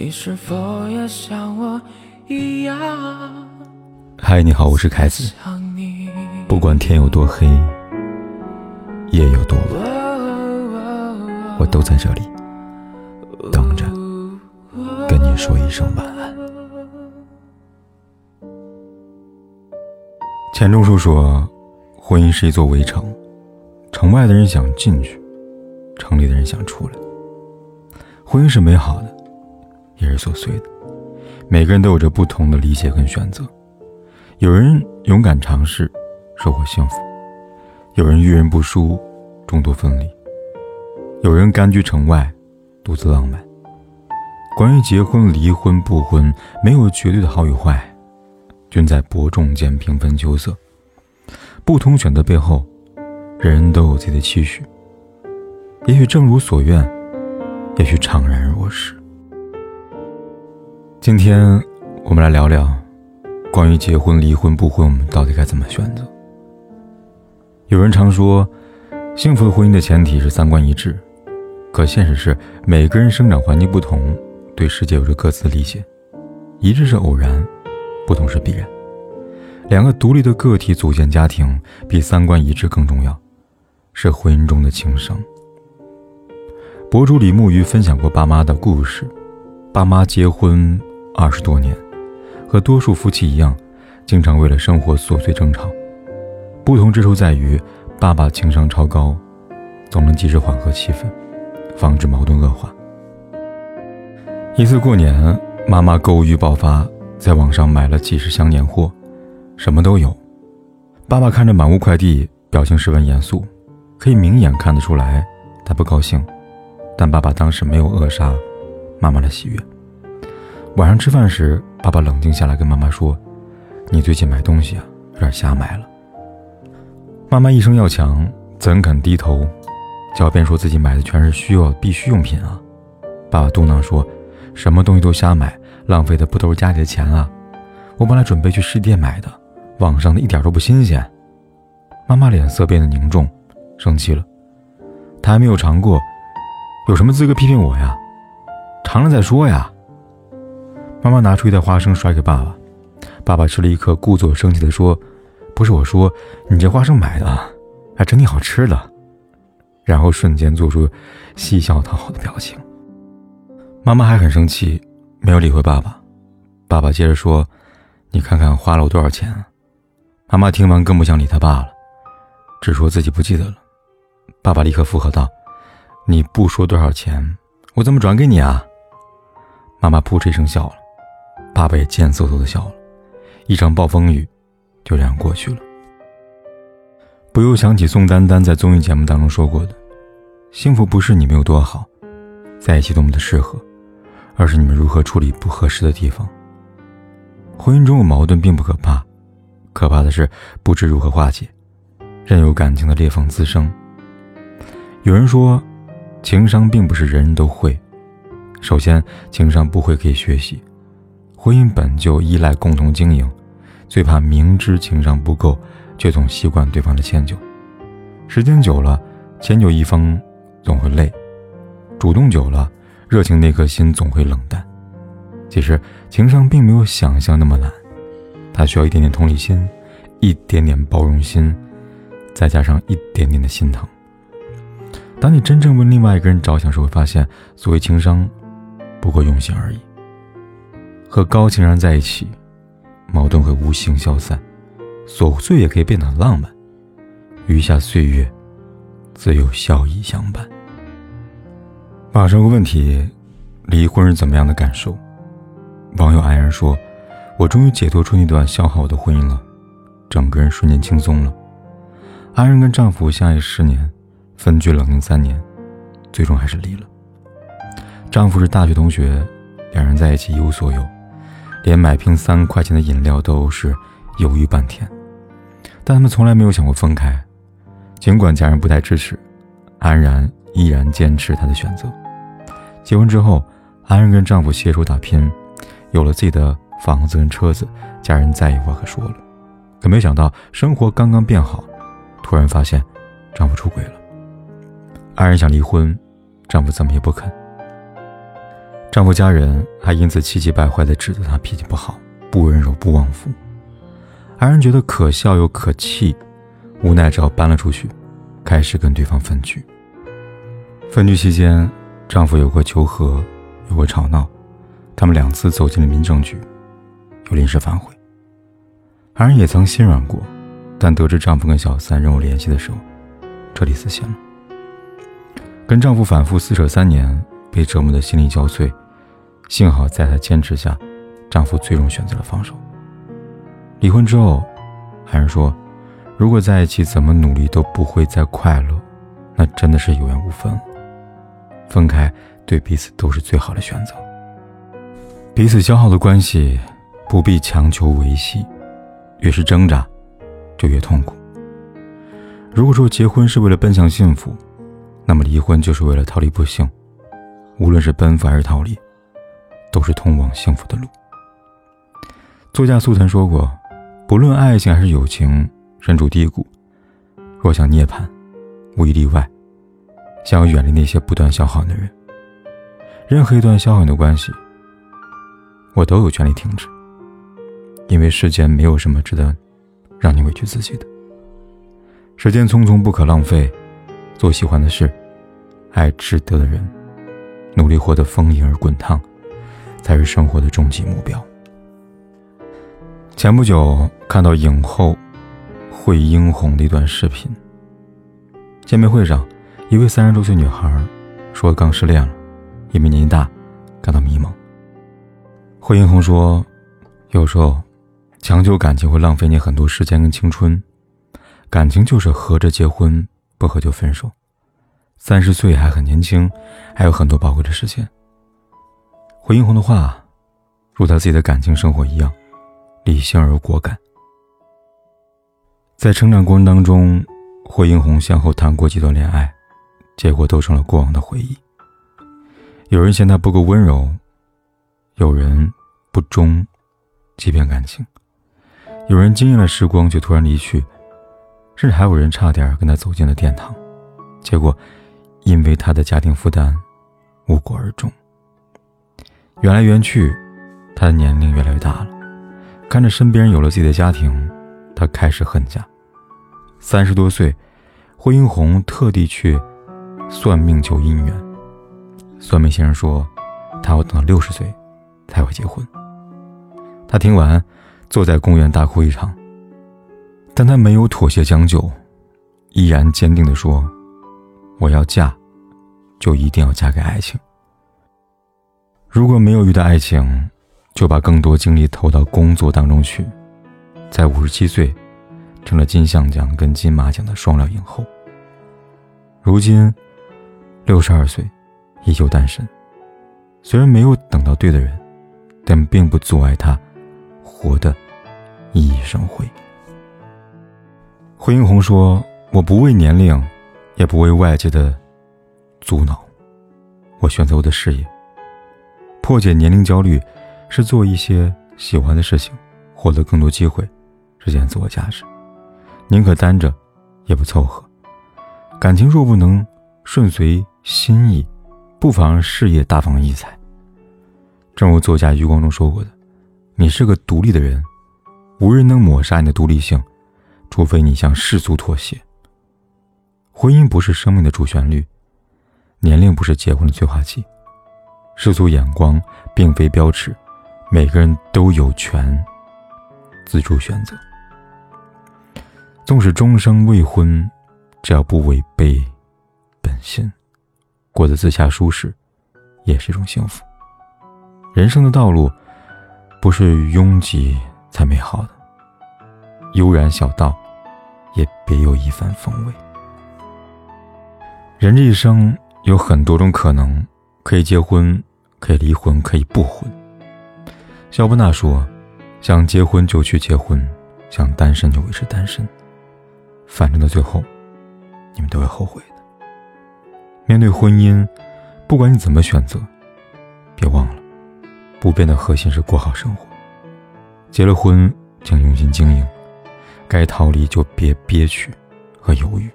你是否也像我一样？嗨，你好，我是凯子。不管天有多黑，夜有多晚，我都在这里等着跟你说一声晚安。钱钟书说：“婚姻是一座围城，城外的人想进去，城里的人想出来。婚姻是美好的。”也是琐碎的，每个人都有着不同的理解跟选择。有人勇敢尝试，收获幸福；有人遇人不淑，众多分离；有人甘居城外，独自浪漫。关于结婚、离婚、不婚，没有绝对的好与坏，均在伯仲间平分秋色。不同选择背后，人人都有自己的期许。也许正如所愿，也许怅然若失。今天，我们来聊聊关于结婚、离婚、不婚，我们到底该怎么选择？有人常说，幸福的婚姻的前提是三观一致，可现实是，每个人生长环境不同，对世界有着各自的理解。一致是偶然，不同是必然。两个独立的个体组建家庭，比三观一致更重要，是婚姻中的情商。博主李木鱼分享过爸妈的故事，爸妈结婚。二十多年，和多数夫妻一样，经常为了生活琐碎争吵。不同之处在于，爸爸情商超高，总能及时缓和气氛，防止矛盾恶化。一次过年，妈妈购物欲爆发，在网上买了几十箱年货，什么都有。爸爸看着满屋快递，表情十分严肃，可以明眼看得出来他不高兴。但爸爸当时没有扼杀妈妈的喜悦。晚上吃饭时，爸爸冷静下来跟妈妈说：“你最近买东西啊，有点瞎买了。”妈妈一声要强，怎肯低头？狡辩说自己买的全是需要必需用品啊。爸爸嘟囔说：“什么东西都瞎买，浪费的不都是家里的钱啊？我本来准备去实体店买的，网上的一点都不新鲜。”妈妈脸色变得凝重，生气了。他还没有尝过，有什么资格批评我呀？尝了再说呀。妈妈拿出一袋花生甩给爸爸，爸爸吃了一颗，故作生气地说：“不是我说，你这花生买的，还真挺好吃的。”然后瞬间做出嬉笑讨好的表情。妈妈还很生气，没有理会爸爸。爸爸接着说：“你看看花了我多少钱？”妈妈听完更不想理他爸了，只说自己不记得了。爸爸立刻附和道：“你不说多少钱，我怎么转给你啊？”妈妈扑哧一声笑了。爸爸也贱嗖嗖的笑了，一场暴风雨就这样过去了。不由想起宋丹丹在综艺节目当中说过的：“幸福不是你们有多好，在一起多么的适合，而是你们如何处理不合适的地方。”婚姻中有矛盾并不可怕，可怕的是不知如何化解，任由感情的裂缝滋生。有人说，情商并不是人人都会，首先，情商不会可以学习。婚姻本就依赖共同经营，最怕明知情商不够，却总习惯对方的迁就。时间久了，迁就一方总会累；主动久了，热情那颗心总会冷淡。其实情商并没有想象那么难，它需要一点点同理心，一点点包容心，再加上一点点的心疼。当你真正为另外一个人着想时，会发现，所谓情商，不过用心而已。和高情商在一起，矛盾会无形消散，琐碎也可以变得很浪漫，余下岁月，自有笑意相伴。马上有个问题：离婚是怎么样的感受？网友安然说：“我终于解脱出那段消耗我的婚姻了，整个人瞬间轻松了。”安然跟丈夫相爱十年，分居冷静三年，最终还是离了。丈夫是大学同学，两人在一起一无所有。连买瓶三块钱的饮料都是犹豫半天，但他们从来没有想过分开。尽管家人不太支持，安然依然坚持她的选择。结婚之后，安然跟丈夫携手打拼，有了自己的房子跟车子，家人再也无话可说了。可没想到，生活刚刚变好，突然发现丈夫出轨了。安然想离婚，丈夫怎么也不肯。丈夫家人还因此气急败坏地指责她脾气不好、不温柔、不旺夫。二人觉得可笑又可气，无奈只好搬了出去，开始跟对方分居。分居期间，丈夫有过求和，有过吵闹，他们两次走进了民政局，又临时反悔。二人也曾心软过，但得知丈夫跟小三仍有联系的时候，彻底死心了。跟丈夫反复撕扯三年，被折磨得心力交瘁，幸好在她坚持下，丈夫最终选择了放手。离婚之后，二人说，如果在一起，怎么努力都不会再快乐，那真的是有缘无分。分开对彼此都是最好的选择。彼此消耗的关系，不必强求维系，越是挣扎，就越痛苦。如果说结婚是为了奔向幸福，那么离婚就是为了逃离不幸。无论是奔赴还是逃离，都是通往幸福的路。作家苏岑说过：“不论爱情还是友情，身处低谷，若想涅槃，无一例外。”想要远离那些不断消耗你的人，任何一段消耗你的关系，我都有权利停止。因为世间没有什么值得让你委屈自己的。时间匆匆，不可浪费。做喜欢的事，爱值得的人，努力活得丰盈而滚烫，才是生活的终极目标。前不久看到影后惠英红的一段视频，见面会上。一位三十多岁女孩说：“刚失恋了，因为年纪大，感到迷茫。”惠英红说：“有时候，强求感情会浪费你很多时间跟青春。感情就是合着结婚，不合就分手。三十岁还很年轻，还有很多宝贵的时间。”惠英红的话，如她自己的感情生活一样，理性而果敢。在成长过程当中，惠英红先后谈过几段恋爱。结果都成了过往的回忆。有人嫌他不够温柔，有人不忠，欺骗感情；有人惊艳了时光却突然离去，甚至还有人差点跟他走进了殿堂。结果，因为他的家庭负担，无果而终。缘来缘去，他的年龄越来越大了，看着身边有了自己的家庭，他开始恨嫁。三十多岁，惠英红特地去。算命求姻缘，算命先生说，他要等到六十岁才会结婚。他听完，坐在公园大哭一场。但他没有妥协将就，依然坚定地说：“我要嫁，就一定要嫁给爱情。如果没有遇到爱情，就把更多精力投到工作当中去。”在五十七岁，成了金像奖跟金马奖的双料影后。如今。六十二岁，依旧单身。虽然没有等到对的人，但并不阻碍他活得熠熠生辉。惠英红说：“我不为年龄，也不为外界的阻挠，我选择我的事业。破解年龄焦虑，是做一些喜欢的事情，获得更多机会，实现自我价值。宁可单着，也不凑合。感情若不能顺随。”心意，不妨事业大放异彩。正如作家余光中说过的：“你是个独立的人，无人能抹杀你的独立性，除非你向世俗妥协。婚姻不是生命的主旋律，年龄不是结婚的催化剂，世俗眼光并非标尺，每个人都有权自主选择。纵使终生未婚，只要不违背本心。”过得自洽舒适，也是一种幸福。人生的道路，不是拥挤才美好的，悠然小道，也别有一番风味。人这一生有很多种可能，可以结婚，可以离婚，可以不婚。肖伯纳说：“想结婚就去结婚，想单身就维持单身，反正到最后，你们都会后悔的。”面对婚姻，不管你怎么选择，别忘了，不变的核心是过好生活。结了婚，请用心经营；该逃离就别憋屈和犹豫。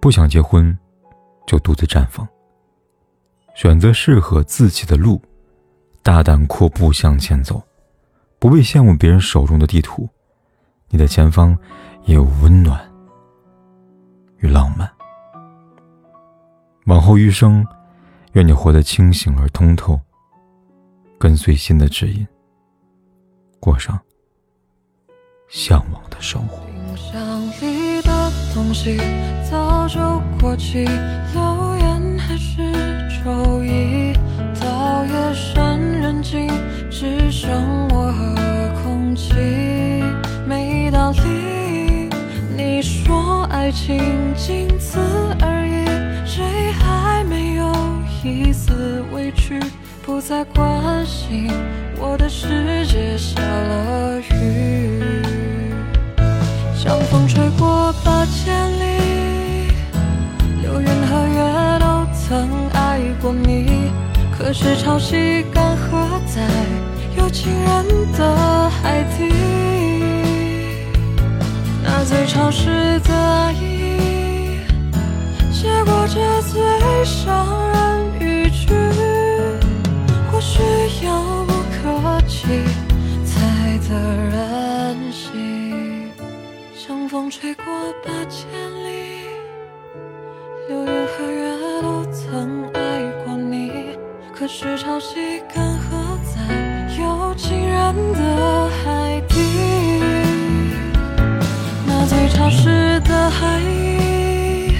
不想结婚，就独自绽放。选择适合自己的路，大胆阔步向前走，不必羡慕别人手中的地图，你的前方也有温暖与浪漫。往后余生，愿你活得清醒而通透，跟随心的指引，过上向往的生活。冰箱里的东西早就过期，留只剩我和空气。没道理，你说爱情仅此而已。谁还没有一丝委屈，不再关心我的世界下了雨，像风吹过八千里，流云和月都曾爱过你，可是潮汐干在有情人的海底，那最潮湿的爱意。结果这最伤人语句，或许遥不可及才得人心。像风吹过八千里，流云和月都曾爱过你，可是潮汐干人的海底，那最潮湿的海意。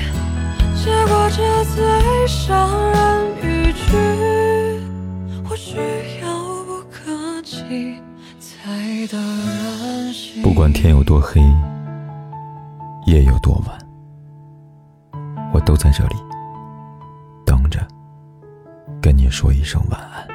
结果这最伤人语句，或许遥不可及才得人心。不管天有多黑，夜有多晚，我都在这里等着，跟你说一声晚安。